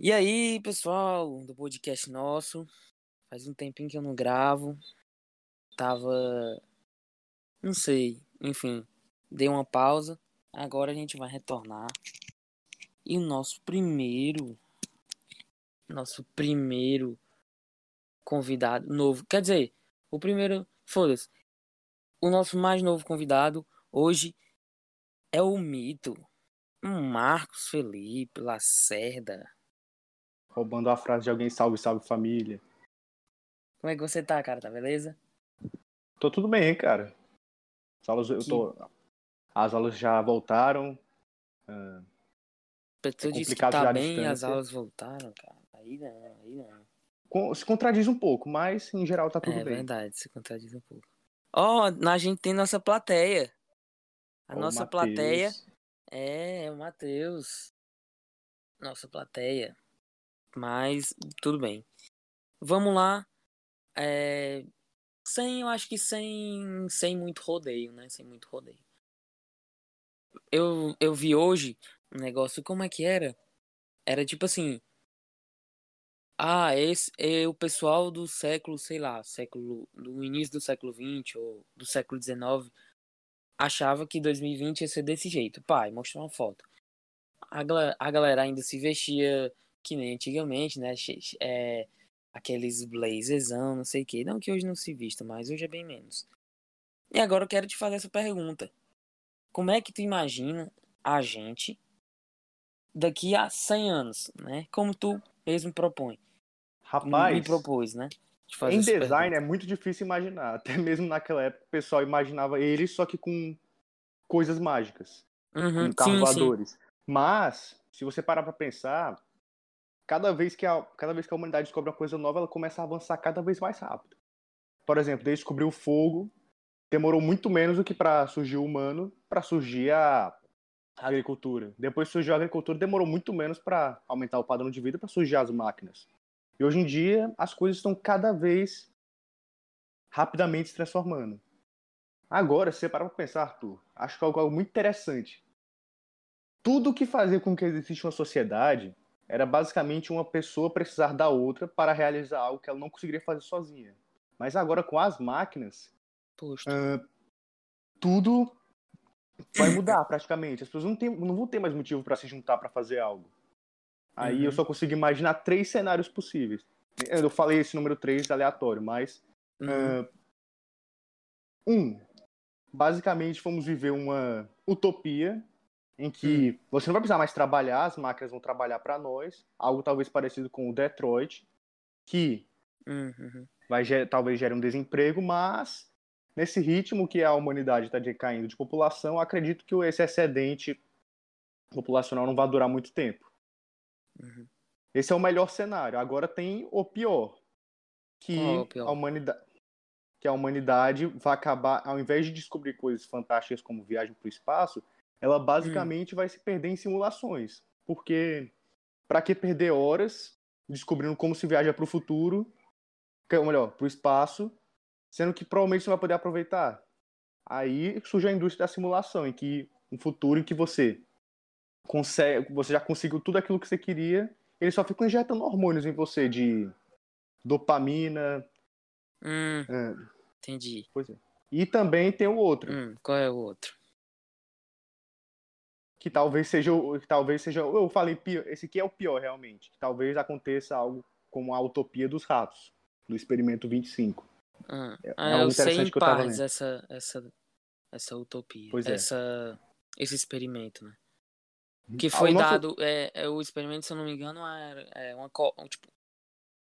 E aí, pessoal do podcast nosso, faz um tempinho que eu não gravo, tava, não sei, enfim, dei uma pausa, agora a gente vai retornar. E o nosso primeiro, nosso primeiro convidado novo, quer dizer, o primeiro, foda-se, o nosso mais novo convidado hoje é o mito, Marcos Felipe Lacerda. Roubando a frase de alguém, salve, salve família. Como é que você tá, cara? Tá beleza? Tô tudo bem, cara. As aulas, eu tô, as aulas já voltaram. Uh, Pessoa é disse que tá bem as aulas voltaram, cara. Aí não, aí não. Se contradiz um pouco, mas em geral tá tudo é, bem. É verdade, se contradiz um pouco. Ó, oh, a gente tem nossa plateia. A nossa Mateus. plateia é, é o Matheus. Nossa plateia. Mas tudo bem. Vamos lá. É, sem, eu acho que sem, sem muito rodeio, né? Sem muito rodeio. Eu, eu vi hoje um negócio, como é que era? Era tipo assim. Ah, esse é o pessoal do século, sei lá, século do início do século XX ou do século XIX achava que 2020 ia ser desse jeito. Pai, mostrou uma foto. A, a galera ainda se vestia que nem antigamente, né? É, aqueles blazerzão, não sei o que. Não que hoje não se vista, mas hoje é bem menos. E agora eu quero te fazer essa pergunta. Como é que tu imagina a gente daqui a 100 anos, né? Como tu mesmo propõe. Rapaz, me propôs, né? De em design pergunta. é muito difícil imaginar. Até mesmo naquela época o pessoal imaginava ele só que com coisas mágicas. Uhum, com carros voadores. Mas, se você parar pra pensar, cada vez que a, cada vez que a humanidade descobre uma coisa nova, ela começa a avançar cada vez mais rápido. Por exemplo, descobrir o fogo, demorou muito menos do que para surgir o humano, para surgir a agricultura. Depois surgiu a agricultura, demorou muito menos para aumentar o padrão de vida, para surgir as máquinas. E hoje em dia, as coisas estão cada vez rapidamente se transformando. Agora, se você parar para pensar, Arthur, acho que é algo muito interessante. Tudo que fazia com que existisse uma sociedade era basicamente uma pessoa precisar da outra para realizar algo que ela não conseguiria fazer sozinha. Mas agora com as máquinas, uh, tudo vai mudar praticamente. As pessoas não, tem, não vão ter mais motivo para se juntar para fazer algo. Aí uhum. eu só consigo imaginar três cenários possíveis. Eu falei esse número três aleatório, mas. Uhum. Uh, um, basicamente vamos viver uma utopia em que hum. você não vai precisar mais trabalhar, as máquinas vão trabalhar para nós, algo talvez parecido com o Detroit, que uhum. vai talvez gere um desemprego, mas nesse ritmo que a humanidade está decaindo de população, acredito que esse excedente populacional não vai durar muito tempo. Uhum. Esse é o melhor cenário. Agora tem o pior, que oh, pior? a humanidade que a humanidade vai acabar, ao invés de descobrir coisas fantásticas como viagem para o espaço, ela basicamente hum. vai se perder em simulações. Porque para que perder horas descobrindo como se viaja para o futuro, ou melhor, para o espaço, sendo que provavelmente você vai poder aproveitar. Aí surge a indústria da simulação, em que um futuro em que você consegue, você já conseguiu tudo aquilo que você queria, ele só fica injetando hormônios em você de dopamina. Hum, é. Entendi. É. E também tem o outro. Hum, qual é o outro? Que talvez seja que talvez seja eu falei pior, esse aqui é o pior realmente. Que talvez aconteça algo como a utopia dos ratos do experimento 25 ah, é, é eu sei em partes essa essa essa utopia pois é. essa esse experimento né? Que foi nosso... dado é, é, o experimento se eu não me engano era é uma tipo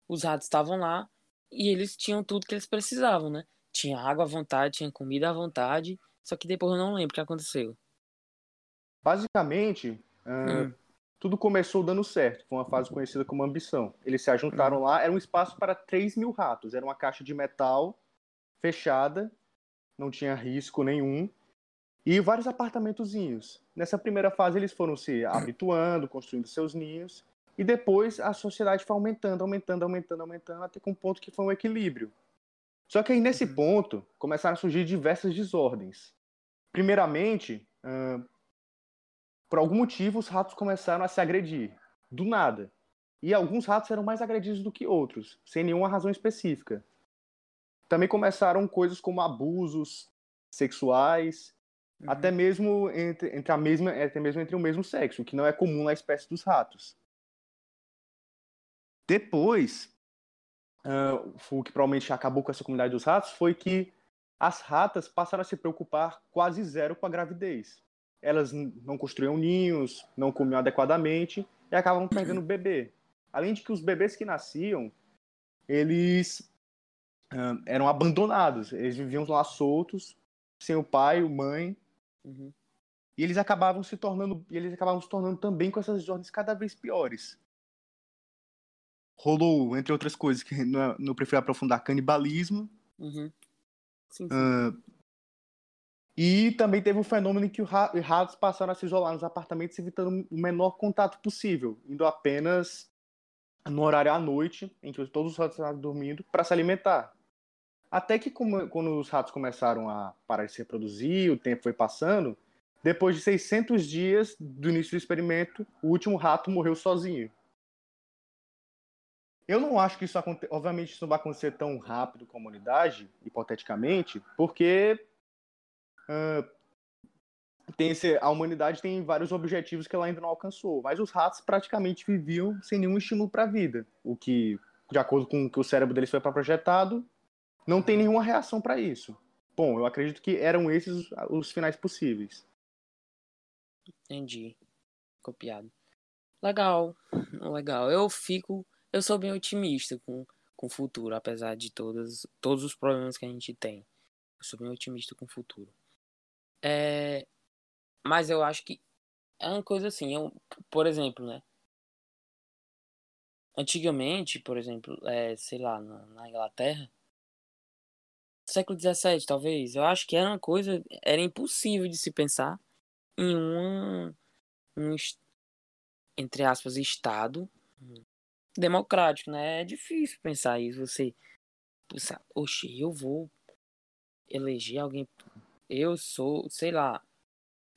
os ratos estavam lá e eles tinham tudo que eles precisavam né? Tinha água à vontade tinha comida à vontade só que depois eu não lembro o que aconteceu Basicamente, uh, tudo começou dando certo. Foi uma fase conhecida como ambição. Eles se ajuntaram lá, era um espaço para 3 mil ratos. Era uma caixa de metal fechada, não tinha risco nenhum. E vários apartamentozinhos. Nessa primeira fase, eles foram se habituando, construindo seus ninhos. E depois a sociedade foi aumentando, aumentando, aumentando, aumentando, até com um ponto que foi um equilíbrio. Só que aí nesse uhum. ponto começaram a surgir diversas desordens. Primeiramente, uh, por algum motivo, os ratos começaram a se agredir. Do nada. E alguns ratos eram mais agredidos do que outros, sem nenhuma razão específica. Também começaram coisas como abusos sexuais, uhum. até mesmo entre, entre a mesma, até mesmo entre o mesmo sexo, que não é comum na espécie dos ratos. Depois, uh, o que provavelmente acabou com essa comunidade dos ratos foi que as ratas passaram a se preocupar quase zero com a gravidez. Elas não construíam ninhos, não comiam adequadamente e acabavam perdendo o bebê. Além de que os bebês que nasciam, eles eram abandonados. Eles viviam lá soltos, sem o pai, o mãe. Uhum. E eles acabavam se tornando, eles acabavam se tornando também com essas ordens cada vez piores. Rolou, entre outras coisas, que não, não prefiro aprofundar, canibalismo. Uhum. Sim, sim. E também teve um fenômeno em que os ratos passaram a se isolar nos apartamentos, evitando o menor contato possível, indo apenas no horário à noite, em que todos os ratos estavam dormindo, para se alimentar. Até que quando os ratos começaram a parar de se reproduzir, o tempo foi passando, depois de 600 dias do início do experimento, o último rato morreu sozinho. Eu não acho que isso aconteça. Obviamente, isso não vai acontecer tão rápido com a humanidade, hipoteticamente, porque uh, tem esse, a humanidade tem vários objetivos que ela ainda não alcançou. Mas os ratos praticamente viviam sem nenhum estímulo para a vida. O que, de acordo com o que o cérebro deles foi projetado, não tem nenhuma reação para isso. Bom, eu acredito que eram esses os finais possíveis. Entendi. Copiado. Legal. Legal. Eu fico eu sou bem otimista com, com o futuro, apesar de todas, todos os problemas que a gente tem. Eu sou bem otimista com o futuro. É, mas eu acho que é uma coisa assim, eu, por exemplo, né? Antigamente, por exemplo, é, sei lá, na, na Inglaterra, século XVII, talvez, eu acho que era uma coisa, era impossível de se pensar em um, entre aspas, Estado democrático, né? É difícil pensar isso. Você pensar, oxe, eu vou eleger alguém. Eu sou, sei lá,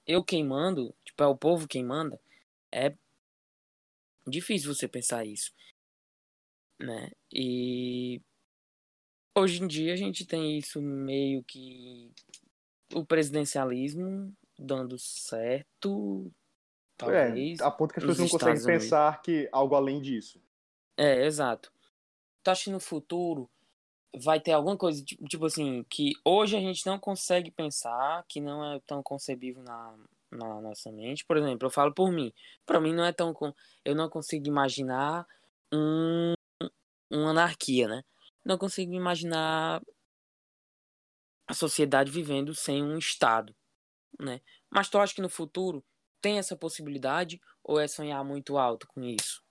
eu quem mando, tipo, é o povo quem manda. É difícil você pensar isso, né? E hoje em dia a gente tem isso meio que o presidencialismo dando certo. Talvez. É, a ponto que as pessoas não conseguem pensar que algo além disso. É, exato. Tu acha que no futuro vai ter alguma coisa, tipo, tipo assim, que hoje a gente não consegue pensar, que não é tão concebível na, na nossa mente? Por exemplo, eu falo por mim. Para mim não é tão. Eu não consigo imaginar um, uma anarquia, né? Não consigo imaginar a sociedade vivendo sem um Estado, né? Mas tu acha que no futuro tem essa possibilidade ou é sonhar muito alto com isso?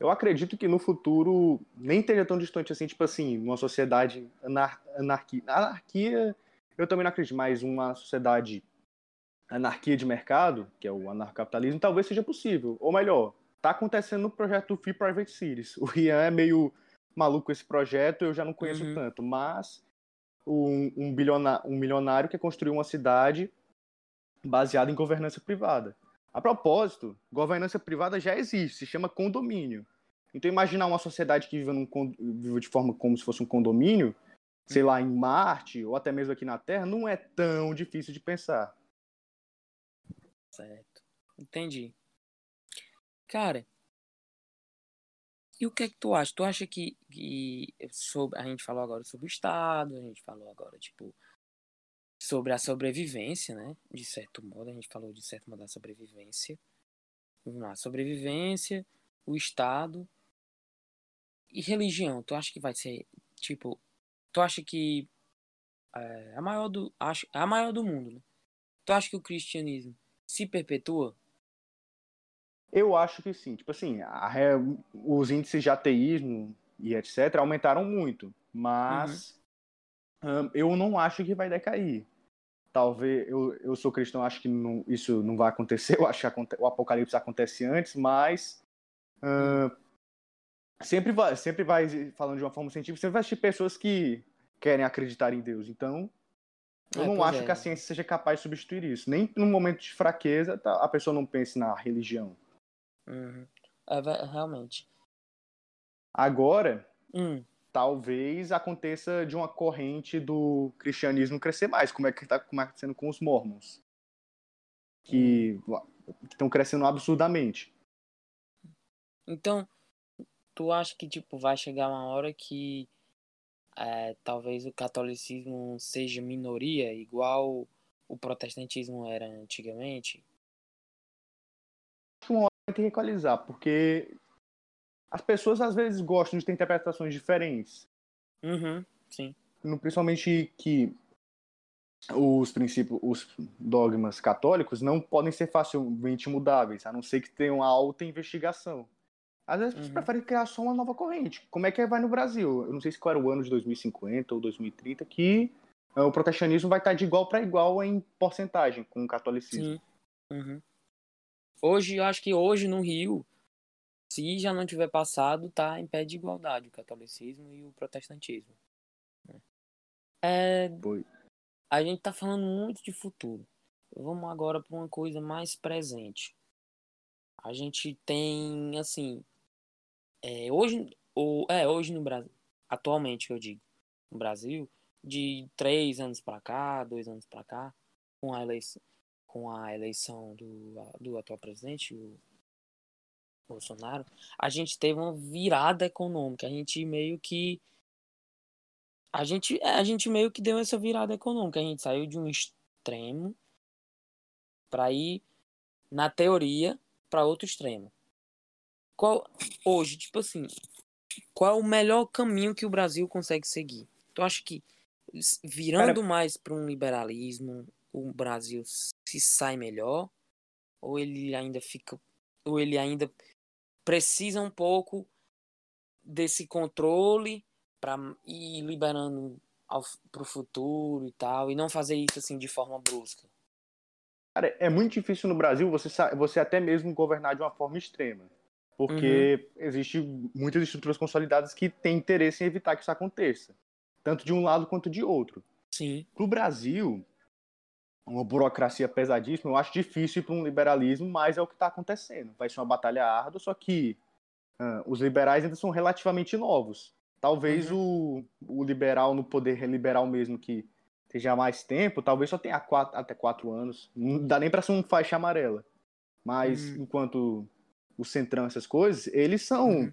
Eu acredito que no futuro nem esteja tão distante assim, tipo assim, uma sociedade anar anarquia. Anarquia, eu também não acredito, mas uma sociedade anarquia de mercado, que é o anarcapitalismo, talvez seja possível. Ou melhor, tá acontecendo no projeto Free Private Cities. O Rian é meio maluco com esse projeto, eu já não conheço uhum. tanto, mas um, um, bilionário, um milionário quer construir uma cidade baseada em governança privada. A propósito, governança privada já existe, se chama condomínio. Então imaginar uma sociedade que vive, num, vive de forma como se fosse um condomínio, sei lá, em Marte ou até mesmo aqui na Terra, não é tão difícil de pensar. Certo. Entendi. Cara, e o que é que tu acha? Tu acha que, que sobre, a gente falou agora sobre o Estado, a gente falou agora, tipo, sobre a sobrevivência, né? De certo modo, a gente falou de certo modo da sobrevivência. Vamos lá, sobrevivência, o Estado e religião. Tu acha que vai ser, tipo, tu acha que é a maior do, acho, a maior do mundo, né? Tu acha que o cristianismo se perpetua? Eu acho que sim. Tipo assim, a, os índices de ateísmo e etc. aumentaram muito, mas uhum. um, eu não acho que vai decair talvez eu, eu sou cristão, acho que não, isso não vai acontecer. Eu acho que o apocalipse acontece antes, mas uh, sempre vai, sempre vai falando de uma forma científica, sempre vai existir pessoas que querem acreditar em Deus. Então, eu é, não acho é. que a ciência seja capaz de substituir isso. Nem num momento de fraqueza tá, a pessoa não pense na religião. Uhum. É, realmente. Agora, Hum, talvez aconteça de uma corrente do cristianismo crescer mais, como é que está acontecendo com os mormons, que estão crescendo absurdamente. então, tu acha que tipo vai chegar uma hora que é, talvez o catolicismo seja minoria, igual o protestantismo era antigamente? Uma hora ter que equalizar, porque as pessoas às vezes gostam de ter interpretações diferentes. Uhum, sim. no- principalmente que os princípios, os dogmas católicos não podem ser facilmente mudáveis, a não ser que tenham uma alta investigação. Às vezes Uhum. preferem criar só uma nova corrente. Como é que vai no Brasil? Eu não sei se qual era o ano de 2050 ou 2030 que eh, o protestantismo vai estar de igual para igual em porcentagem com o catolicismo. Uhum. Hoje, eu acho que hoje no Rio, se já não tiver passado, tá em pé de igualdade o catolicismo e o protestantismo. né? É, a gente tá falando muito de futuro. Vamos agora para uma coisa mais presente. A gente tem, assim, é, hoje, ou, é, hoje no Brasil, atualmente eu digo, no Brasil, de três anos para cá, dois anos para cá, com a eleição, com a eleição do, do atual presidente, o Bolsonaro, a gente teve uma virada econômica. A gente meio que a gente, é, a gente meio que deu essa virada econômica. A gente saiu de um extremo para ir, na teoria, para outro extremo. Qual hoje, tipo assim, qual é o melhor caminho que o Brasil consegue seguir? Tu acha que virando mais para um liberalismo, o Brasil se sai melhor ou ele ainda fica ou ele ainda precisa um pouco desse controle para ir liberando para o futuro e tal, e não fazer isso assim de forma brusca. Cara, é muito difícil no Brasil você, você até mesmo governar de uma forma extrema. Porque existe muitas estruturas consolidadas que têm interesse em evitar que isso aconteça. Tanto de um lado quanto de outro. Sim. Para o Brasil, uma burocracia pesadíssima, eu acho difícil para um liberalismo, mas é o que está acontecendo. Vai ser uma batalha árdua, só que ah, os liberais ainda são relativamente novos. Talvez o, o liberal no poder liberal mesmo que esteja há mais tempo, talvez só tenha quatro, até quatro anos. Não dá nem para ser um faixa amarela. Mas Hum. enquanto o centrão, essas coisas, eles são Uhum.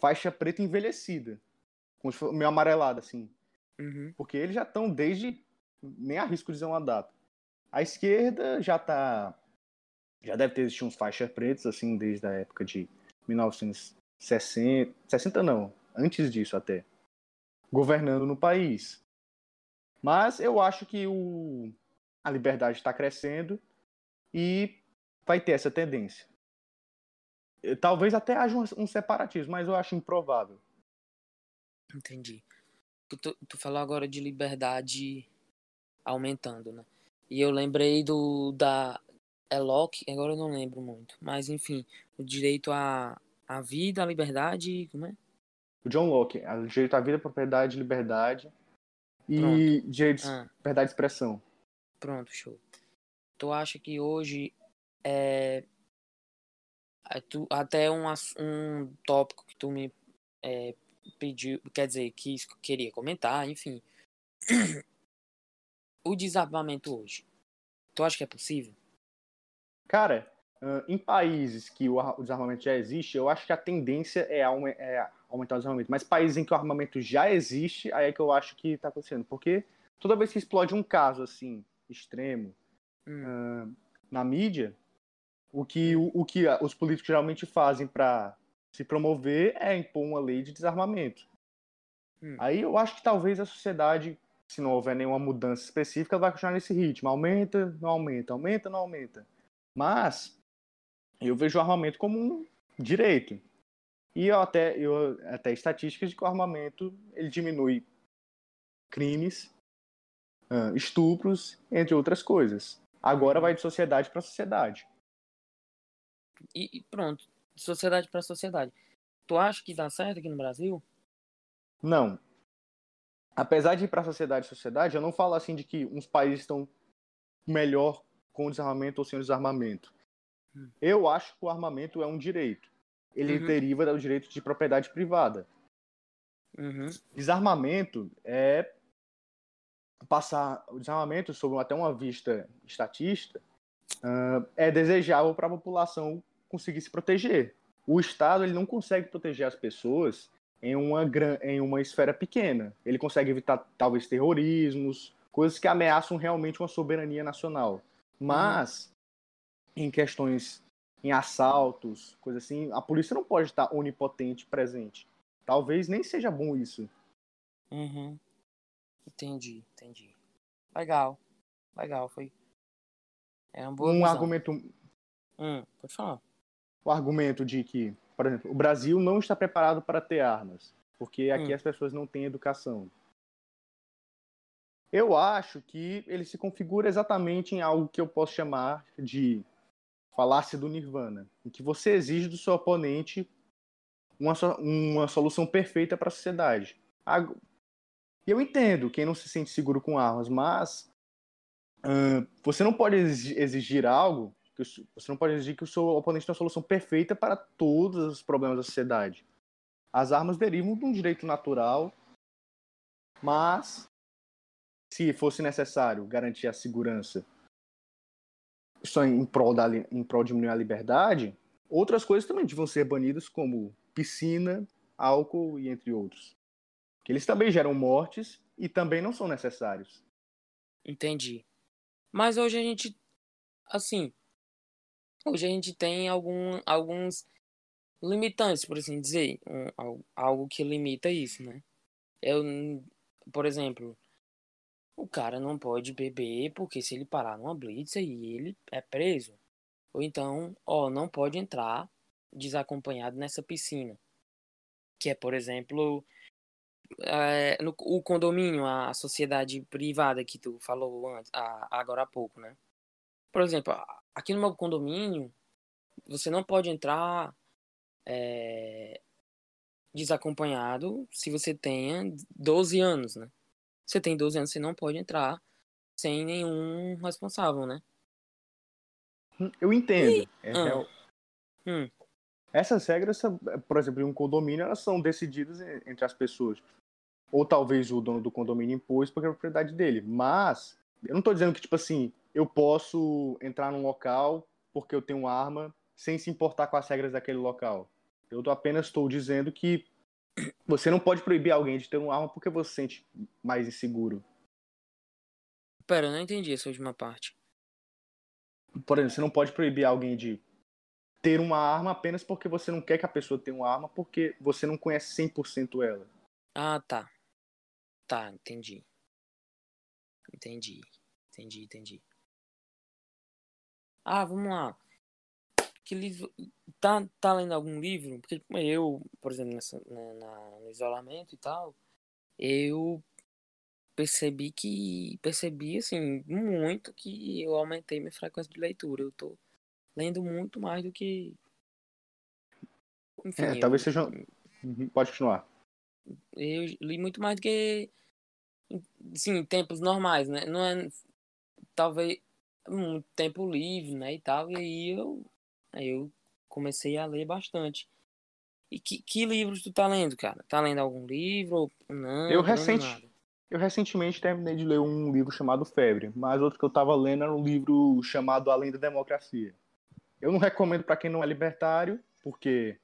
faixa preta envelhecida. Meio amarelada, assim. Uhum. Porque eles já estão desde. Nem arrisco dizer uma data. A esquerda já tá. Já deve ter existido uns faixas pretas, assim, desde a época de 1960. 60 não, antes disso até. Governando no país. Mas eu acho que o, a liberdade está crescendo e vai ter essa tendência. Talvez até haja um, um separatismo, mas eu acho improvável. Entendi. Tu, tu, tu falou agora de liberdade aumentando, né? E eu lembrei do da é Locke, agora eu não lembro muito, mas enfim, o direito à, à vida, à liberdade, como é? O John Locke, a- direito à vida, propriedade, liberdade e direito de Ah, liberdade de expressão. pronto, show. Tu acha que hoje é, é tu, até um, um tópico que tu me é, pediu, quer dizer, que queria comentar, enfim. o desarmamento hoje. Tu acha que é possível? Cara, em países que o ar- o desarmamento já existe, eu acho que a tendência é, é aumentar o desarmamento. Mas países em que o armamento já existe, aí é que eu acho que tá acontecendo. Porque toda vez que explode um caso assim, extremo, Hum, na mídia, o que, o, o que os políticos geralmente fazem para se promover é impor uma lei de desarmamento. Hum. Aí eu acho que talvez a sociedade, se não houver nenhuma mudança específica, vai continuar nesse ritmo. Aumenta, não aumenta, aumenta, não aumenta. Mas eu vejo o armamento como um direito. E eu até, eu, até estatísticas de que o armamento ele diminui crimes, estupros, entre outras coisas. Agora vai de sociedade para sociedade. E, e pronto, de sociedade para sociedade. Tu acha que dá certo aqui no Brasil? Não. Apesar de ir para sociedade sociedade, eu não falo assim de que uns países estão melhor com o desarmamento ou sem o desarmamento. Hum. Eu acho que o armamento é um direito. ele Uhum. deriva do direito de propriedade privada. Uhum. Desarmamento é passar o desarmamento sob até uma vista estatista ah, é desejável para a população conseguir se proteger. O Estado ele não consegue proteger as pessoas em uma, em uma esfera pequena. Ele consegue evitar talvez terrorismos, coisas que ameaçam realmente uma soberania nacional. Mas em questões, em assaltos, coisas assim, a polícia não pode estar onipotente presente. Talvez nem seja bom isso. Uhum. Entendi, entendi. Legal. Legal, foi. É um visão. argumento Hum, pode falar. o argumento de que, por exemplo, o Brasil não está preparado para ter armas, porque aqui Hum. as pessoas não têm educação. Eu acho que ele se configura exatamente em algo que eu posso chamar de falácia do Nirvana, em que você exige do seu oponente uma, so- uma solução perfeita para a sociedade. E eu entendo quem não se sente seguro com armas, mas ahn, você não pode exi- exigir algo que você não pode exigir que o seu oponente tenha uma solução perfeita para todos os problemas da sociedade. As armas derivam de um direito natural, mas se fosse necessário garantir a segurança só em prol, da, em prol de diminuir a liberdade, outras coisas também deviam ser banidas, como piscina, álcool e entre outros. Que eles também geram mortes e também não são necessários. Entendi. Mas hoje a gente, assim, hoje a gente tem algum, alguns limitantes, por assim dizer, um, al- algo que limita isso, né? Eu, por exemplo, o cara não pode beber porque se ele parar numa blitz aí ele é preso. Ou então, ó, não pode entrar desacompanhado nessa piscina. Que é, por exemplo, é, no, o condomínio, a sociedade privada que tu falou antes, a- agora há pouco, né? Por exemplo, aqui no meu condomínio, você não pode entrar é, desacompanhado se você tenha 12 anos, né? Você tem 12 anos, você não pode entrar sem nenhum responsável, né? Eu entendo. É Ah. real- Hum, Essas regras, por exemplo, em um condomínio, elas são decididas en- entre as pessoas. Ou talvez o dono do condomínio impôs porque é a propriedade dele. Mas, eu não estou dizendo que, tipo assim, eu posso entrar num local porque eu tenho arma sem se importar com as regras daquele local. Eu tô- apenas estou dizendo que você não pode proibir alguém de ter uma arma porque você se sente mais inseguro. pera, eu não entendi essa última parte. Por exemplo, você não pode proibir alguém de ter uma arma apenas porque você não quer que a pessoa tenha uma arma porque você não conhece 100% ela. Ah, tá. Tá, entendi. Entendi. Entendi, entendi. Ah, vamos lá. Que livro. Tá, tá lendo algum livro? Porque tipo, eu, por exemplo, nessa, na, na- no isolamento e tal, eu percebi que. Percebi, assim, muito que eu aumentei minha frequência de leitura. Eu tô lendo muito mais do que. Enfim, É, eu- talvez seja. Uhum, Pode continuar. eu li muito mais do que sim, em tempos normais, né? Não é talvez muito tempo livre, né, e tal, e aí eu aí eu comecei a ler bastante. E que, que livros tu tá lendo, cara? Tá lendo algum livro não? Eu recente-? Eu recentemente terminei de ler um livro chamado Febre, mas outro que eu tava lendo era um livro chamado Além da Democracia. Eu não recomendo para quem não é libertário, porque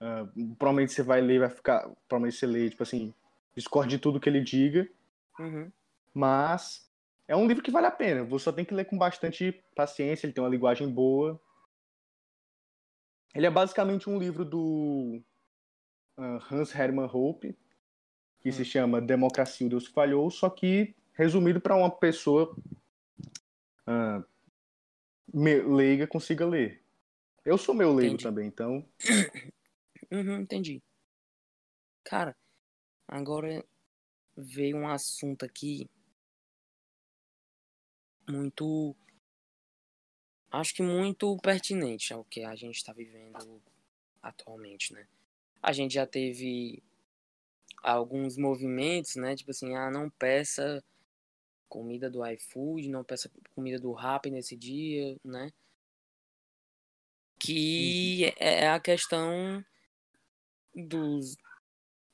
ah, provavelmente você vai ler, vai ficar. Provavelmente você lê, tipo assim, discorde de tudo que ele diga, Uhum. mas é um livro que vale a pena. Você só tem que ler com bastante paciência, ele tem uma linguagem boa. Ele é basicamente um livro do ah, Hans Hermann Hoppe, que se Hum. chama Democracia, o Deus que Falhou, só que resumido para uma pessoa me- leiga consiga ler. Eu sou meu leigo Entendi. também, então Uhum, entendi. Cara, agora veio um assunto aqui muito. Acho que muito pertinente ao que a gente está vivendo atualmente, né? A gente já teve alguns movimentos, né? Tipo assim, ah, não peça comida do iFood, não peça comida do Rappi nesse dia, né? que uhum. é a questão dos,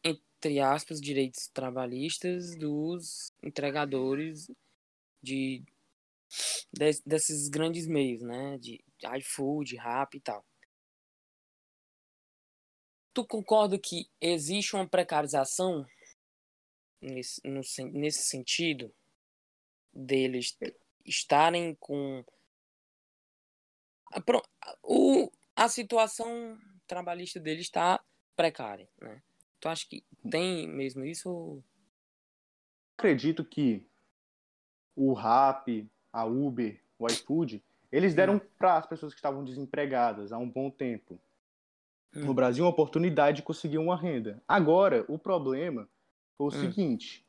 entre aspas, direitos trabalhistas dos entregadores de, de desses grandes meios, né? De iFood, Rap e tal. Tu concorda que existe uma precarização nesse, no, nesse sentido deles estarem com o, a situação trabalhista deles está precária, né? Tu acha que tem mesmo isso? Acredito que o Rap, a Uber, o iFood, eles deram para as pessoas que estavam desempregadas há um bom tempo hum. no Brasil uma oportunidade de conseguir uma renda. Agora, o problema foi o hum. seguinte: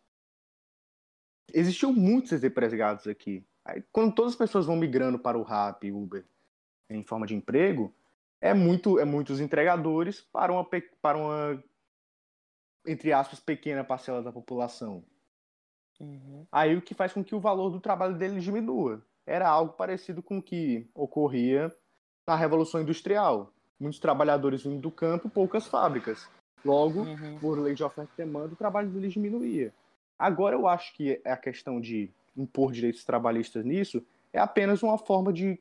existiam muitos desempregados aqui. Aí, quando todas as pessoas vão migrando para o Rap, Uber, em forma de emprego, é muito é muitos entregadores para uma para uma entre aspas pequena parcela da população. Uhum. Aí o que faz com que o valor do trabalho deles diminua. Era algo parecido com o que ocorria na Revolução Industrial. Muitos trabalhadores vindo do campo, poucas fábricas. Logo, uhum. por lei de oferta e demanda, o trabalho deles diminuía. Agora eu acho que a questão de impor direitos trabalhistas nisso é apenas uma forma de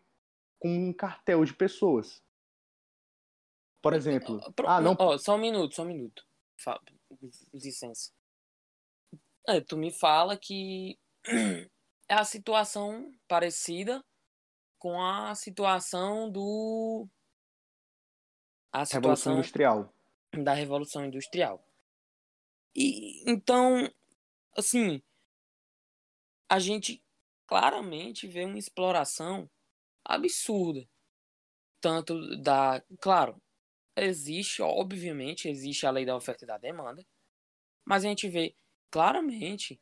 com um cartel de pessoas. Por exemplo, ah, não, oh, só um minuto, só um minuto. Fábio, licença. É, tu me fala que é a situação parecida com a situação do a situação Revolução Industrial. Da Revolução Industrial. E então, assim, a gente claramente vê uma exploração absurda. Tanto da. Claro, existe, obviamente, existe a lei da oferta e da demanda, mas a gente vê claramente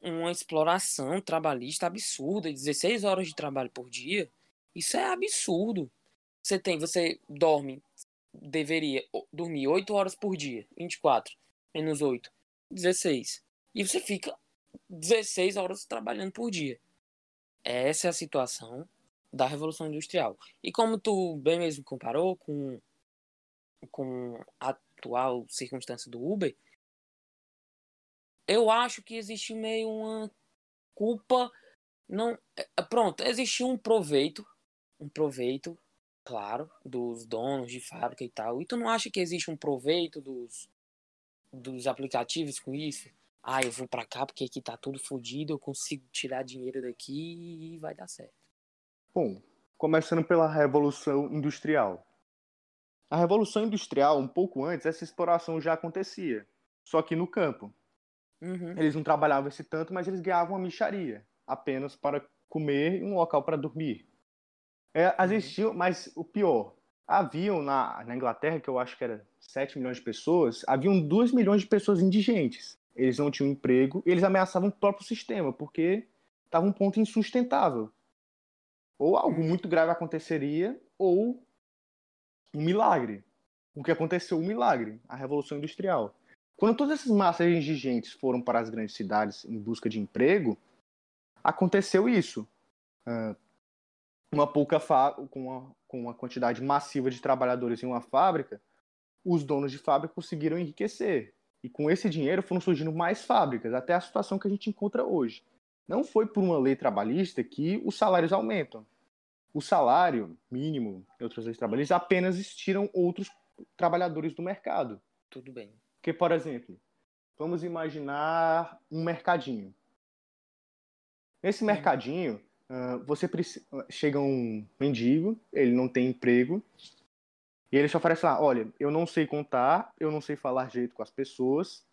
uma exploração trabalhista absurda, 16 horas de trabalho por dia. Isso é absurdo. Você tem, você dorme, deveria dormir 8 horas por dia, 24 menos 8, 16. E você fica 16 horas trabalhando por dia. Essa é a situação da Revolução Industrial. E como tu bem mesmo comparou com, com a atual circunstância do Uber, eu acho que existe meio uma culpa. não é, Pronto, existe um proveito, um proveito, claro, dos donos de fábrica e tal. E tu não acha que existe um proveito dos, dos aplicativos com isso? Ah, eu vou para cá porque aqui tá tudo fodido, eu consigo tirar dinheiro daqui e vai dar certo. Bom, começando pela Revolução Industrial. A Revolução Industrial, um pouco antes, essa exploração já acontecia, só que no campo. Uhum. Eles não trabalhavam esse tanto, mas eles ganhavam uma micharia, apenas para comer e um local para dormir. É, existiam, uhum. mas o pior, haviam na, na Inglaterra, que eu acho que era 7 milhões de pessoas, haviam 2 milhões de pessoas indigentes. Eles não tinham emprego e eles ameaçavam o próprio sistema, porque estava um ponto insustentável. Ou algo uhum. muito grave aconteceria, ou um milagre. O que aconteceu, um milagre, a Revolução Industrial. Quando todas essas massas indigentes foram para as grandes cidades em busca de emprego, aconteceu isso. Uh, uma pouca com, uma, com uma quantidade massiva de trabalhadores em uma fábrica, os donos de fábrica conseguiram enriquecer. E com esse dinheiro foram surgindo mais fábricas, até a situação que a gente encontra hoje. Não foi por uma lei trabalhista que os salários aumentam. O salário mínimo e outras leis trabalhistas apenas estiram outros trabalhadores do mercado. Tudo bem. Porque, por exemplo, vamos imaginar um mercadinho. Nesse mercadinho, uh, você chega um mendigo, ele não tem emprego, e ele só oferece lá, olha, eu não sei contar, eu não sei falar jeito com as pessoas,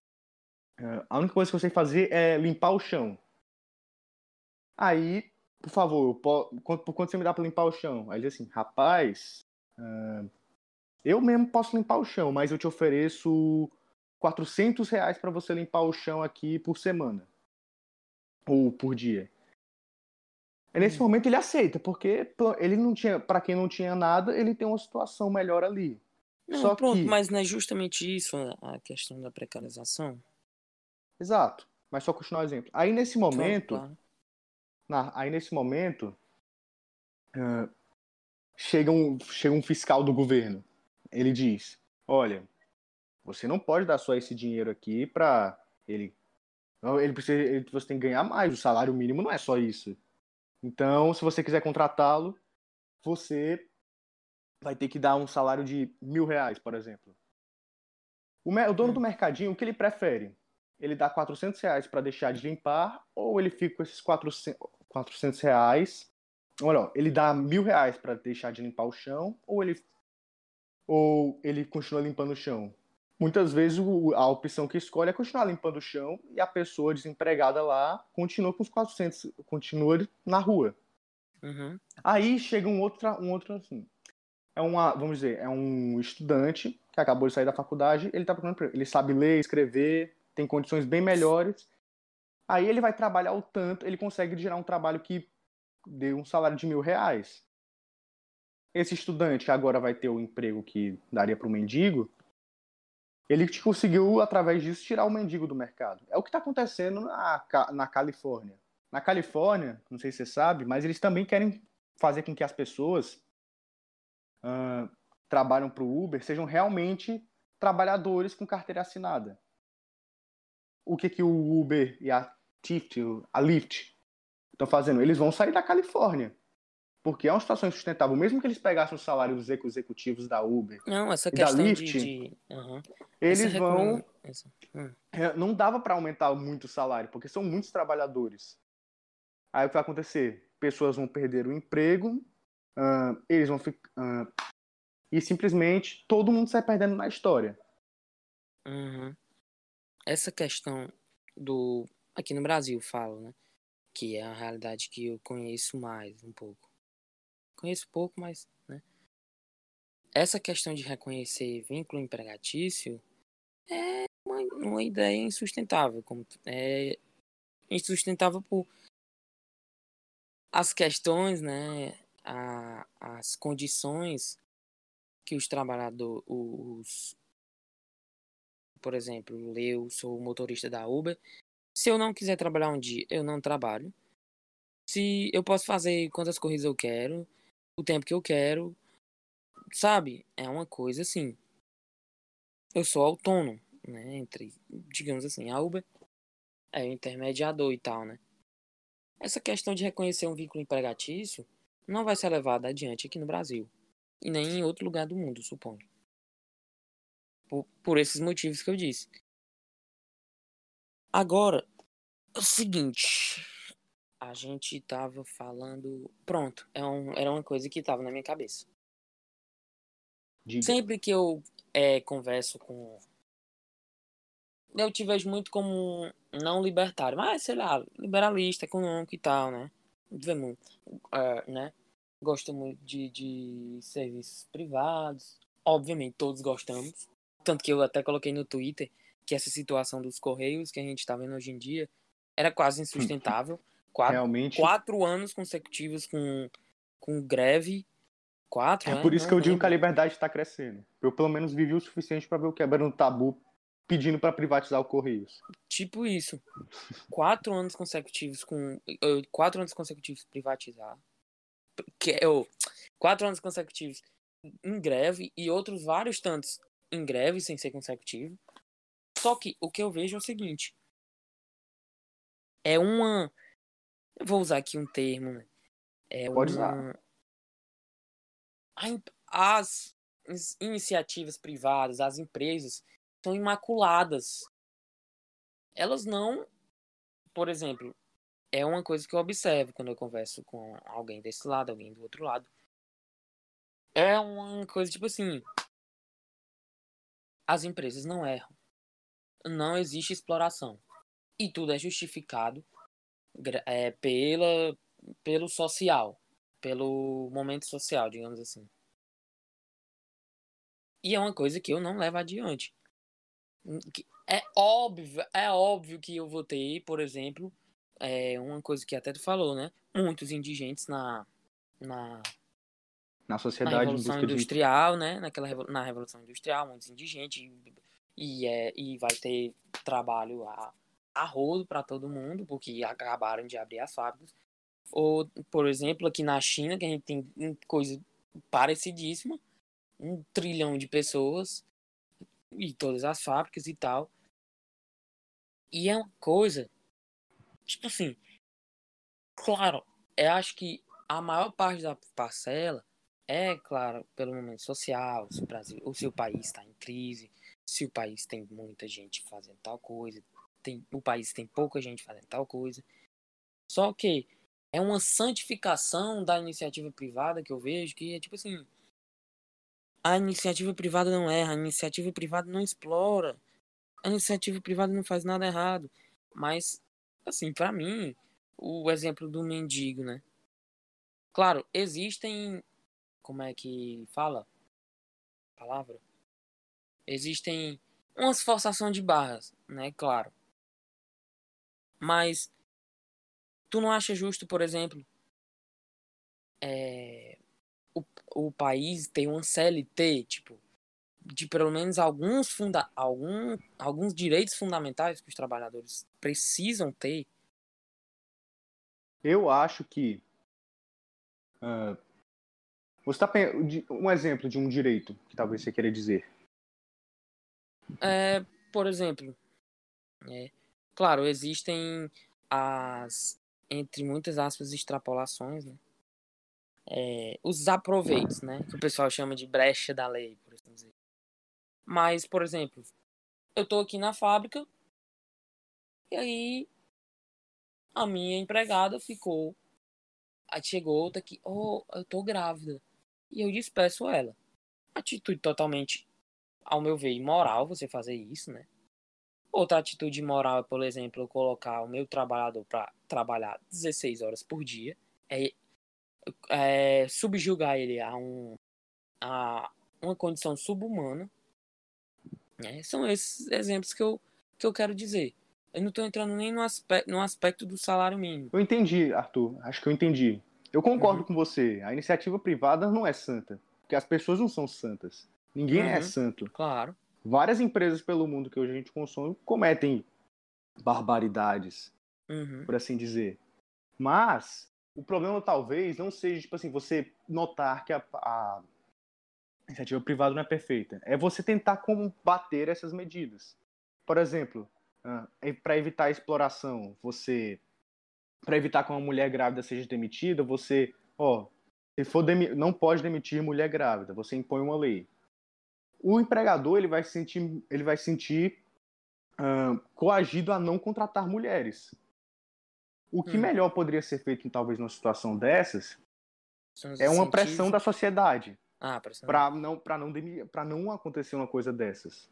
uh, a única coisa que eu sei fazer é limpar o chão. Aí, por favor, por quanto você me dá para limpar o chão? Aí ele diz assim, rapaz, uh, eu mesmo posso limpar o chão, mas eu te ofereço 400 reais para você limpar o chão aqui por semana. Ou por dia. E nesse hum. momento ele aceita, porque ele não tinha, para quem não tinha nada, ele tem uma situação melhor ali. Não, Só pronto, que... mas não é justamente isso a questão da precarização? Exato. Mas só continuar o exemplo. Aí nesse momento, claro, claro. Na, aí nesse momento, uh, chega um, chega um fiscal do governo. Ele diz: Olha, você não pode dar só esse dinheiro aqui para ele. Ele precisa, ele, você tem que ganhar mais. O salário mínimo não é só isso. Então, se você quiser contratá-lo, você vai ter que dar um salário de mil reais, por exemplo. O, o dono do mercadinho, o que ele prefere? Ele dá 400 reais para deixar de limpar ou ele fica com esses 400, 400 reais? Olha, ele dá mil reais para deixar de limpar o chão ou ele, ou ele continua limpando o chão? Muitas vezes a opção que escolhe é continuar limpando o chão e a pessoa desempregada lá continua com os 400, continua na rua. Uhum. Aí chega um outro, um outro assim, é uma, vamos dizer, é um estudante que acabou de sair da faculdade, ele tá procurando ele sabe ler, escrever, tem condições bem melhores. Aí ele vai trabalhar o tanto, ele consegue gerar um trabalho que dê um salário de mil reais. Esse estudante que agora vai ter o emprego que daria para o mendigo, ele conseguiu, através disso, tirar o mendigo do mercado. É o que está acontecendo na, na Califórnia. Na Califórnia, não sei se você sabe, mas eles também querem fazer com que as pessoas uh, trabalham para o Uber sejam realmente trabalhadores com carteira assinada. O que, que o Uber e a Lyft, a Lyft estão fazendo? Eles vão sair da Califórnia. Porque é uma situação insustentável. Mesmo que eles pegassem o salário dos executivos da Uber não, essa e da questão Lyft, de, de... Uhum. eles vão... hum. É, não dava para aumentar muito o salário, porque são muitos trabalhadores. Aí o que vai acontecer? Pessoas vão perder o emprego, ah, eles vão ficar. e simplesmente todo mundo sai perdendo na história. Uhum. Essa questão do. Aqui no Brasil, falo, né? Que é a realidade que eu conheço mais um pouco. Conheço pouco, mas. Né? Essa questão de reconhecer vínculo empregatício é uma, uma ideia insustentável. Como, é insustentável por as questões, né? A, as condições que os trabalhadores, os, por exemplo, eu sou motorista da Uber. Se eu não quiser trabalhar um dia, eu não trabalho. Se eu posso fazer quantas corridas eu quero, o tempo que eu quero, sabe? É uma coisa assim. Eu sou autônomo, né? Entre, digamos assim, a Uber é o intermediador e tal, né? Essa questão de reconhecer um vínculo empregatício não vai ser levada adiante aqui no Brasil. E nem em outro lugar do mundo, suponho por, por esses motivos que eu disse. Agora, é o seguinte, a gente tava falando, pronto, é um, era uma coisa que tava na minha cabeça. Diga. Sempre que eu é, converso com, eu te vejo muito como um não libertário, mas sei lá, liberalista, econômico e tal, né? Vemos, é, né? Gosto muito de, de serviços privados. Obviamente, todos gostamos. Tanto que eu até coloquei no Twitter que essa situação dos Correios que a gente tá vendo hoje em dia era quase insustentável. Quatro, Realmente. quatro anos consecutivos com, com greve. Quatro, É né? por isso Não que eu digo que a liberdade está crescendo. Eu, pelo menos, vivi o suficiente para ver o quebrando tabu pedindo para privatizar o Correios. Tipo isso. Quatro anos consecutivos com. Quatro anos consecutivos privatizar. Que, eu, quatro anos consecutivos em greve e outros vários tantos em greve sem ser consecutivo. Só que o que eu vejo é o seguinte. É uma. Eu vou usar aqui um termo, né? É Pode uma... usar. As iniciativas privadas, as empresas, são imaculadas. Elas não. Por exemplo, é uma coisa que eu observo quando eu converso com alguém desse lado, alguém do outro lado. É uma coisa tipo assim. As empresas não erram. Não existe exploração. E tudo é justificado é, pela, pelo social. Pelo momento social, digamos assim. E é uma coisa que eu não levo adiante. Que- É óbvio, é óbvio que eu vou ter, por exemplo, é uma coisa que até tu falou, né? Muitos indigentes na, na, Na na sociedade em Revolução busca de. Industrial, né? Naquela, na Revolução Industrial, muitos indigentes. E, e, é, e vai ter trabalho a, a para todo mundo, porque acabaram de abrir as fábricas. Ou, por exemplo, aqui na China, que a gente tem coisa parecidíssima, um trilhão de pessoas e todas as fábricas e tal. E é uma coisa, tipo assim, claro, eu acho que a maior parte da parcela é, claro, pelo momento social, se o Brasil, ou se o país está em crise, se o país tem muita gente fazendo tal coisa, tem, o país tem pouca gente fazendo tal coisa. Só que é uma santificação da iniciativa privada que eu vejo que é tipo assim, a iniciativa privada não erra, a iniciativa privada não explora, a iniciativa privada não faz nada errado. Mas, assim, para mim, o exemplo do mendigo, né? Claro, existem. Como é que fala? Palavra? Existem umas forçações de barras, né? Claro. Mas tu não acha justo, por exemplo, é, o, o país ter uma CLT, tipo, de pelo menos alguns, funda algum, alguns direitos fundamentais que os trabalhadores precisam ter? Eu acho que. Uh, você tá um exemplo de um direito que talvez você queira dizer. É, por exemplo, é, claro, existem as, entre muitas aspas, extrapolações, né? É, os aproveitos, né? Que o pessoal chama de brecha da lei, por assim dizer. Mas, por exemplo, eu tô aqui na fábrica e aí a minha empregada ficou. Aí chegou outra que, oh, eu tô grávida. E eu despeço ela. Atitude totalmente, ao meu ver, imoral você fazer isso, né? Outra atitude imoral é, por exemplo, eu colocar o meu trabalhador para trabalhar 16 horas por dia. É, é subjugar ele a, um, a uma condição subhumana é, são esses exemplos que eu, que eu quero dizer. Eu não estou entrando nem no aspecto, no aspecto do salário mínimo. Eu entendi, Arthur. Acho que eu entendi. Eu concordo uhum. com você. A iniciativa privada não é santa. Porque as pessoas não são santas. Ninguém é uhum. é santo. Claro. Várias empresas pelo mundo que hoje a gente consome cometem barbaridades, uhum. por assim dizer. Mas o problema talvez não seja, tipo assim, você notar que a, a iniciativa privada não é perfeita. É você tentar combater essas medidas. Por exemplo, uh, para evitar a exploração, você para evitar que uma mulher grávida seja demitida, você, ó, se for não pode demitir mulher grávida, você impõe uma lei. O empregador ele vai sentir, ele vai sentir uh, coagido a não contratar mulheres. O que hum. melhor poderia ser feito, talvez, numa situação dessas, é uma pressão da sociedade. Ah, para não para não para não acontecer uma coisa dessas.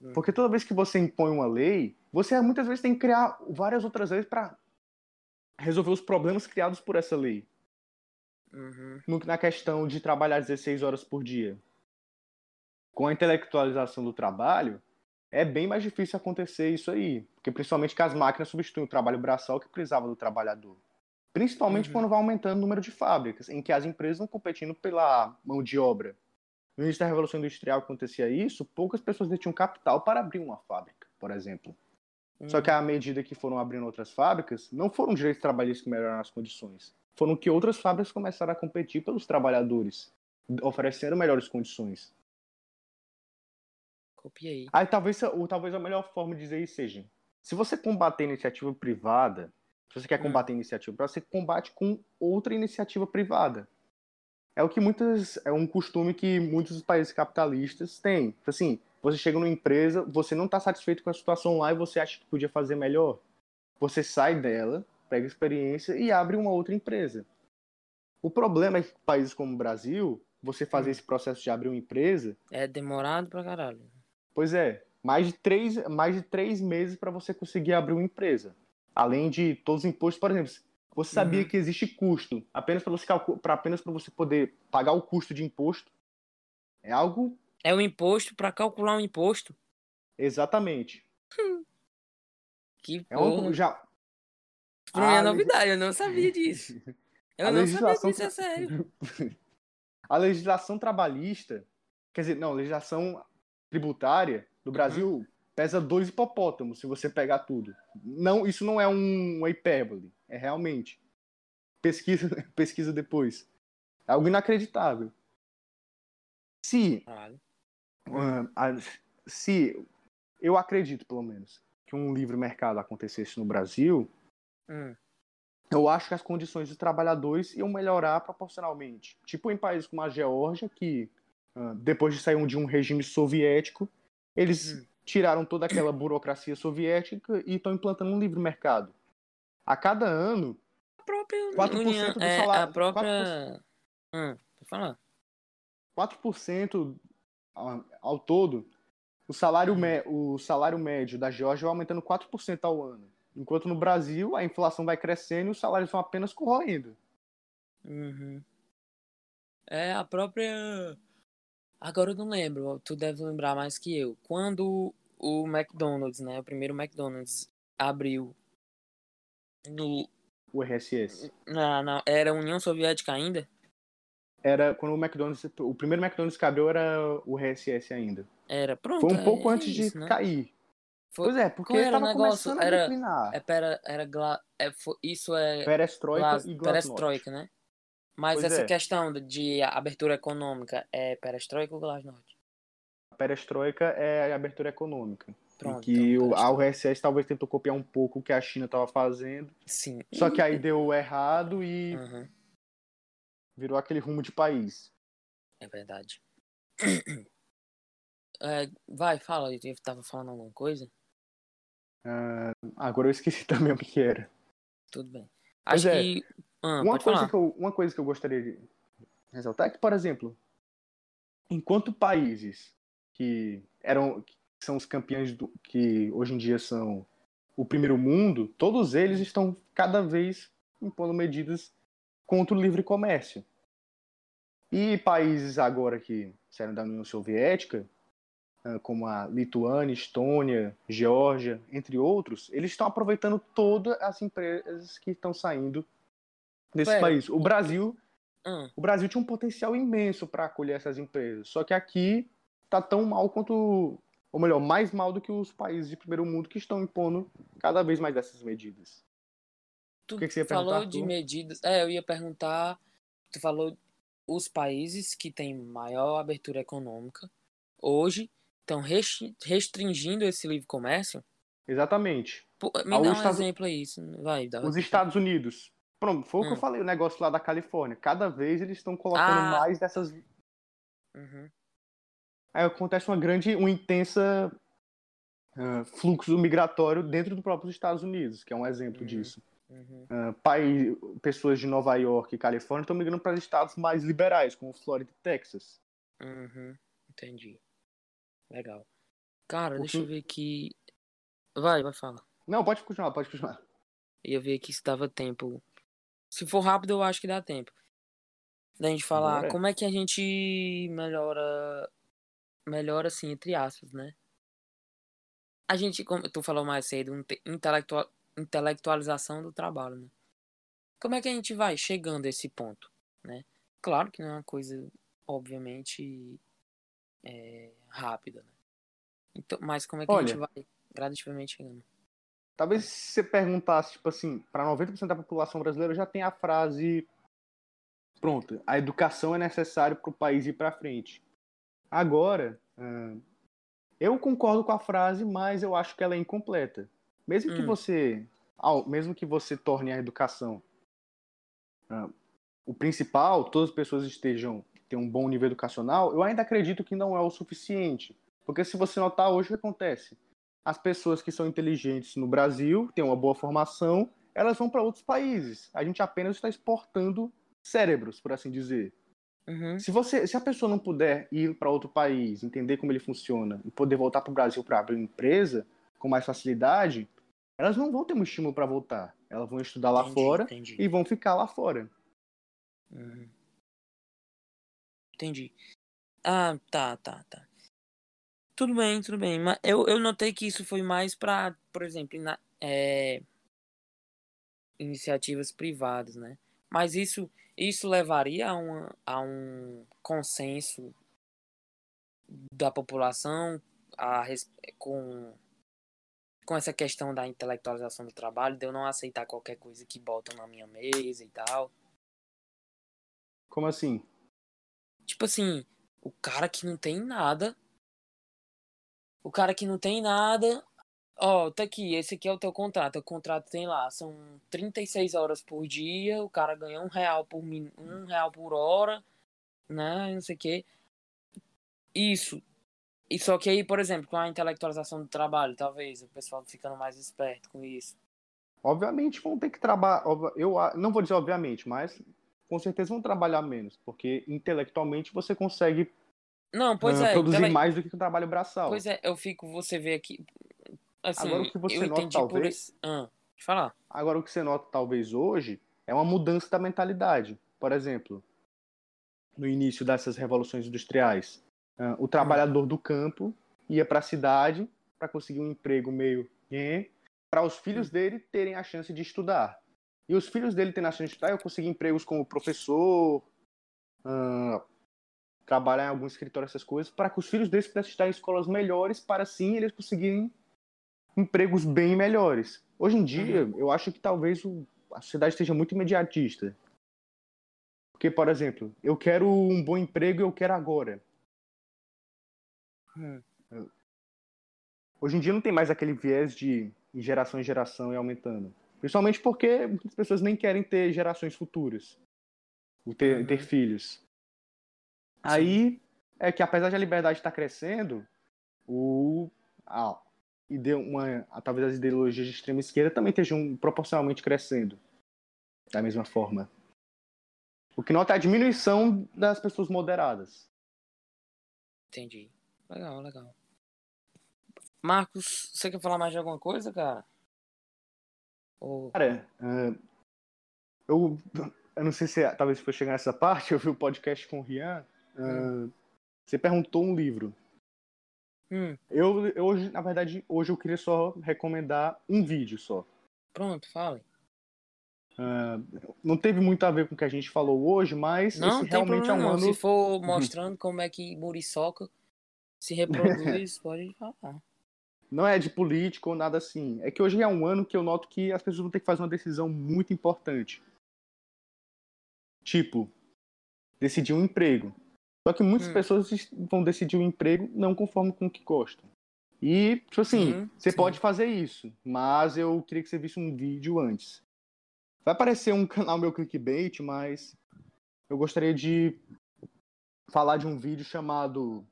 Hum. Porque toda vez que você impõe uma lei, você muitas vezes tem que criar várias outras leis para resolver os problemas criados por essa lei. Uhum. Na questão de trabalhar 16 horas por dia. Com a intelectualização do trabalho, é bem mais difícil acontecer isso aí. Porque principalmente que as máquinas substituem o trabalho braçal que precisava do trabalhador. Principalmente uhum. quando vai aumentando o número de fábricas, em que as empresas vão competindo pela mão de obra. No início da Revolução Industrial acontecia isso, poucas pessoas detinham capital para abrir uma fábrica, por exemplo. Uhum. Só que à medida que foram abrindo outras fábricas, não foram direitos trabalhistas que melhoraram as condições. Foram que outras fábricas começaram a competir pelos trabalhadores, oferecendo melhores condições. Copiei. Aí talvez, ou talvez a melhor forma de dizer isso seja: se você combater iniciativa privada, se você quer hum. combater hum. iniciativa privada, você combate com outra iniciativa privada. É o que muitas. É um costume que muitos países capitalistas têm. Assim, você chega numa empresa, você não está satisfeito com a situação lá e você acha que podia fazer melhor. Você sai dela, pega experiência e abre uma outra empresa. O problema é que países como o Brasil, você fazer hum. esse processo de abrir uma empresa. É demorado pra caralho. Pois é, mais de três, mais de três meses para você conseguir abrir uma empresa. Além de todos os impostos, por exemplo, você sabia uhum. que existe custo apenas para você para apenas para você poder pagar o custo de imposto? É algo É o imposto para calcular um imposto? Exatamente. que é um, já Pra mim é novidade, eu não sabia disso. Eu a não legislação... sabia disso, é sério. a legislação trabalhista, quer dizer, não, legislação tributária do Brasil uhum pesa dois hipopótamos se você pegar tudo. Não, isso não é um, uma hipérbole, é realmente. Pesquisa, pesquisa depois. É algo inacreditável. Se, ah, a- se eu acredito, pelo menos, que um livre mercado acontecesse no Brasil, Hum, eu acho que as condições dos trabalhadores iam melhorar proporcionalmente. Tipo em países como a Geórgia, que depois de sair de um regime soviético, eles Hum. tiraram toda aquela burocracia soviética e estão implantando um livre mercado. A cada ano, a própria 4% União, do é, salário- a própria... Hum, vou falar. 4% ao, todo, o salário, mé- o salário médio da Geórgia vai aumentando 4% ao ano. Enquanto no Brasil, a inflação vai crescendo e os salários vão apenas corroendo. Uhum. É a própria. Agora eu não lembro, tu deve lembrar mais que eu. Quando o McDonald's, né? O primeiro McDonald's abriu no. O RSS. Na, na- era a União Soviética ainda? Era quando o McDonald's. O primeiro McDonald's que abriu era o RSS ainda. Era, pronto. Foi um é- pouco é antes isso, de né? cair. Foi- Pois é, porque era tava negócio? começando a Era- declinar. É, pera, era gla, é, fo- isso é Perestroika glas- e glasnost. perestroika, né? Mas Pois essa é. questão de- abertura econômica é perestroika ou glasnost? A perestroika é a abertura econômica. Pronto. que então, o, a. URSS talvez tentou copiar um pouco o que a China estava fazendo. Sim. Só que aí deu errado e Uhum, virou aquele rumo de país. é verdade. É, vai, fala, eu tava falando alguma coisa? Agora eu esqueci também o que, era. Tudo bem. Acho é. que. Ah, uma, coisa falar. que eu, uma coisa que eu gostaria de ressaltar é que, por exemplo, enquanto países que eram que são os campeões do, que hoje em dia são o primeiro mundo, todos eles estão cada vez impondo medidas contra o livre comércio. E países agora que saíram da União Soviética, ah, como a Lituânia, Estônia, Geórgia, entre outros, eles estão aproveitando todas as empresas que estão saindo Pera. país. O Brasil, Ah, o Brasil tinha um potencial imenso para acolher essas empresas, só que aqui tá tão mal quanto, ou melhor, mais mal do que os países de primeiro mundo que estão impondo cada vez mais dessas medidas. tu O que que você ia falou de medidas. É, eu ia perguntar. Tu falou os países que têm maior abertura econômica hoje estão restringindo esse livre comércio. Exatamente. Pô, me Ah, dá um Estados- exemplo aí. Vai, dá. Os Estados Unidos. Pronto, foi o que Hum. eu falei, o negócio lá da Califórnia. Cada vez eles estão colocando Ah. mais dessas. Uhum. Aí acontece uma grande, uma intensa ah, fluxo migratório dentro do próprio Estados Unidos, que é um exemplo Uhum. disso. Uhum. Ah, país, pessoas de Nova York e Califórnia estão migrando para estados mais liberais, como Flórida e Texas. Uhum. Entendi. Legal. Cara, Porque- deixa eu ver aqui. Vai, vai falar. Não, pode continuar, pode continuar. Ver aqui se dava tempo. Se for rápido, eu acho que dá tempo. Da gente falar Bora. como é que a gente melhora. Melhora, assim, entre aspas, né? A gente, como tu falou mais cedo, um te- intelectual, intelectualização do trabalho, né? Como é que a gente vai chegando a esse ponto, né? Claro que não é uma coisa, obviamente, é, rápida, né? Então, mas como é que a gente Olha. vai gradativamente chegando? Talvez se você perguntasse, tipo assim, para 90% da população brasileira já tem a frase pronta, a educação é necessária para o país ir para frente. Agora, ah, eu concordo com a frase, mas eu acho que ela é incompleta. Mesmo que Hum. você, ao- mesmo que você torne a educação ah, o principal, todas as pessoas estejam tenham um bom nível educacional, eu ainda acredito que não é o suficiente. Porque se você notar hoje o que acontece, as pessoas que são inteligentes no Brasil, têm uma boa formação, elas vão para outros países. A gente apenas está exportando cérebros, por assim dizer. Uhum. Se você, se a pessoa não puder ir para outro país, entender como ele funciona e poder voltar para o Brasil para abrir uma empresa com mais facilidade, elas não vão ter um estímulo para voltar. Elas vão estudar lá Entendi, fora entendi. e vão ficar lá fora. Uhum. Entendi. Ah, tá, tá, tá. Tudo bem, tudo bem. Mas eu, eu notei que isso foi mais pra, por exemplo, na, é, iniciativas privadas, né? Mas isso, isso levaria a, uma, a um consenso da população a, com, com essa questão da intelectualização do trabalho, de eu não aceitar qualquer coisa que botam na minha mesa e tal. Como assim? Tipo assim, O cara que não tem nada. O cara que não tem nada. Ó, tá aqui, esse aqui é o teu contrato. O contrato tem lá, são 36 horas por dia, o cara ganha um real por, min... um real por hora, né? Não sei o quê. Isso. E só que aí, por exemplo, com a intelectualização do trabalho, talvez, o pessoal ficando mais esperto com isso. Obviamente vão ter que trabalhar. Eu não vou dizer obviamente, mas com certeza vão trabalhar menos, porque intelectualmente você consegue não, pois uh, é, produzir intele... mais do que o trabalho braçal. Pois é, eu fico, você vê aqui. Assim, Agora o que você nota, talvez. Esse... Ah, falar. Agora o que você nota, talvez, hoje, é uma mudança da mentalidade. Por exemplo, no início dessas revoluções industriais, uh, o trabalhador hum. do campo ia para a cidade para conseguir um emprego meio para os filhos hum. dele terem a chance de estudar. E os filhos dele tendo a chance de estudar, eu consegui empregos como professor, uh, trabalhar em algum escritório, essas coisas, para que os filhos deles pudessem estar em escolas melhores, para assim eles conseguirem empregos bem melhores. Hoje em dia, uhum. eu acho que talvez o, a sociedade esteja muito imediatista. Porque, por exemplo, eu quero um bom emprego e eu quero agora. Hum. Hoje em dia não tem mais aquele viés de geração em geração e aumentando. Principalmente porque muitas pessoas nem querem ter gerações futuras. Ter, uhum. ter filhos. Aí é que apesar de a liberdade estar crescendo, o, a, uma, talvez as ideologias de extrema esquerda também estejam proporcionalmente crescendo. Da mesma forma. O que nota é a diminuição das pessoas moderadas. Entendi. Legal, legal. Marcos, você quer falar mais de alguma coisa, cara? Ou... Cara, uh, eu, eu não sei se é, talvez foi chegar nessa parte, eu vi o podcast com o Rian. Uh, hum. Você perguntou um livro. Hum. Eu, eu, hoje, na verdade, hoje eu queria só recomendar um vídeo só. Pronto, fale. Uh, não teve muito a ver com o que a gente falou hoje, mas não, esse realmente problema, é um não. ano. Se for mostrando como é que Muriçoca se reproduz, pode falar. Não é de político ou nada assim. É que hoje é um ano que eu noto que as pessoas vão ter que fazer uma decisão muito importante. Tipo, decidir um emprego. Só que muitas hum. pessoas vão decidir um emprego não conforme com o que gostam. E, tipo assim, hum, você sim. pode fazer isso, mas eu queria que você visse um vídeo antes. Vai aparecer um canal meu clickbait, mas eu gostaria de falar de um vídeo chamado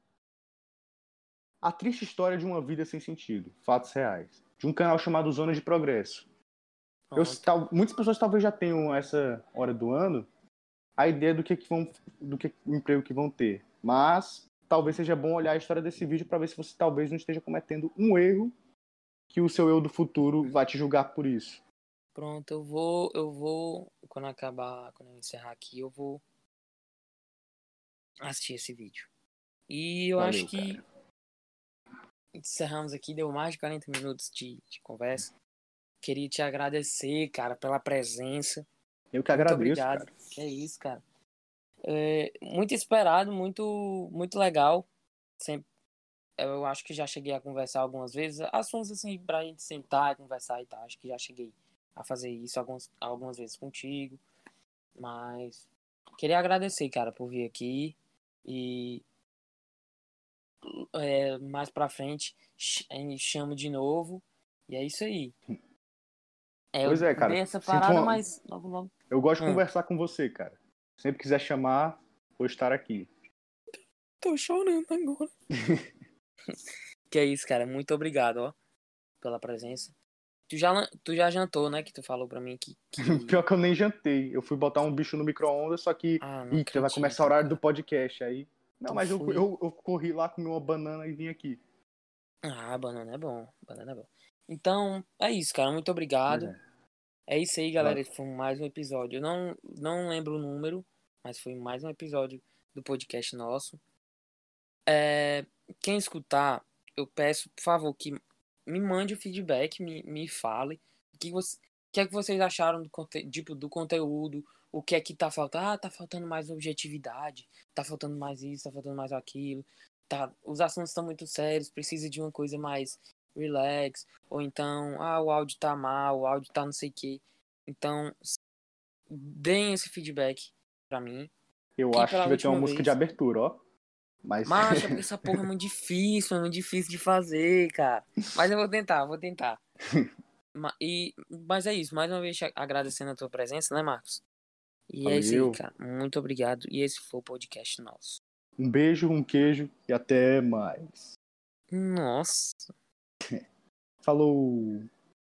a Triste História de uma Vida Sem Sentido, Fatos Reais, de um canal chamado Zona de Progresso. Eu, tal, muitas pessoas talvez já tenham essa hora do ano a ideia do que, que vão, do que o emprego que vão ter, mas talvez seja bom olhar a história desse vídeo para ver se você talvez não esteja cometendo um erro que o seu eu do futuro vai te julgar por isso. Pronto, eu vou, eu vou quando acabar, quando eu encerrar aqui, eu vou assistir esse vídeo. E eu Valeu, acho que cara encerramos aqui, deu mais de 40 minutos de, de conversa. Queria te agradecer, cara, pela presença. Eu que agradeço. Muito obrigado. Cara. Que é isso, cara. É, muito esperado, muito, muito legal. Sempre, eu acho que já cheguei a conversar algumas vezes. Assuntos assim, pra gente sentar e conversar e tal. Acho que já cheguei a fazer isso algumas, algumas vezes contigo. Mas queria agradecer, cara, por vir aqui. E é, mais pra frente chamo de novo. E é isso aí. É, pois é, cara. essa parada, uma... mas logo, logo. Eu gosto de hum. conversar com você, cara. Sempre quiser chamar, vou estar aqui. Tô chorando agora. que é isso, cara. Muito obrigado, ó, pela presença. Tu já, tu já jantou, né? Que tu falou pra mim que. que... Pior que eu nem jantei. Eu fui botar um bicho no micro-ondas, só que. Ah, Ih, vai começar o horário do podcast. Aí não, mas eu, eu, eu, corri lá, comi uma banana e vim aqui. Ah, banana é bom. Banana é bom. Então, é isso, cara. Muito obrigado. É. é. isso aí, galera. Esse foi mais um episódio. Eu não, não lembro o número, mas foi mais um episódio do podcast nosso. É, quem escutar, eu peço, por favor, que me mande o feedback, me, me fale o que, você, que é que vocês acharam do, tipo, do conteúdo, o que é que tá faltando. Ah, tá faltando mais objetividade, tá faltando mais isso, tá faltando mais aquilo. Tá, os assuntos estão muito sérios, precisa de uma coisa mais relax, ou então, ah, o áudio tá mal, o áudio tá não sei o que. Então, deem esse feedback pra mim. Eu acho que vai ter uma vez... música de abertura, ó. Mas... Mas essa porra é muito difícil, é muito difícil de fazer, cara. Mas eu vou tentar, vou tentar. e, mas é isso, mais uma vez agradecendo a tua presença, né, Marcos? E Valeu. é isso aí, cara. Muito obrigado. E esse foi o podcast nosso. Um beijo, um queijo e até mais. Nossa. Falou.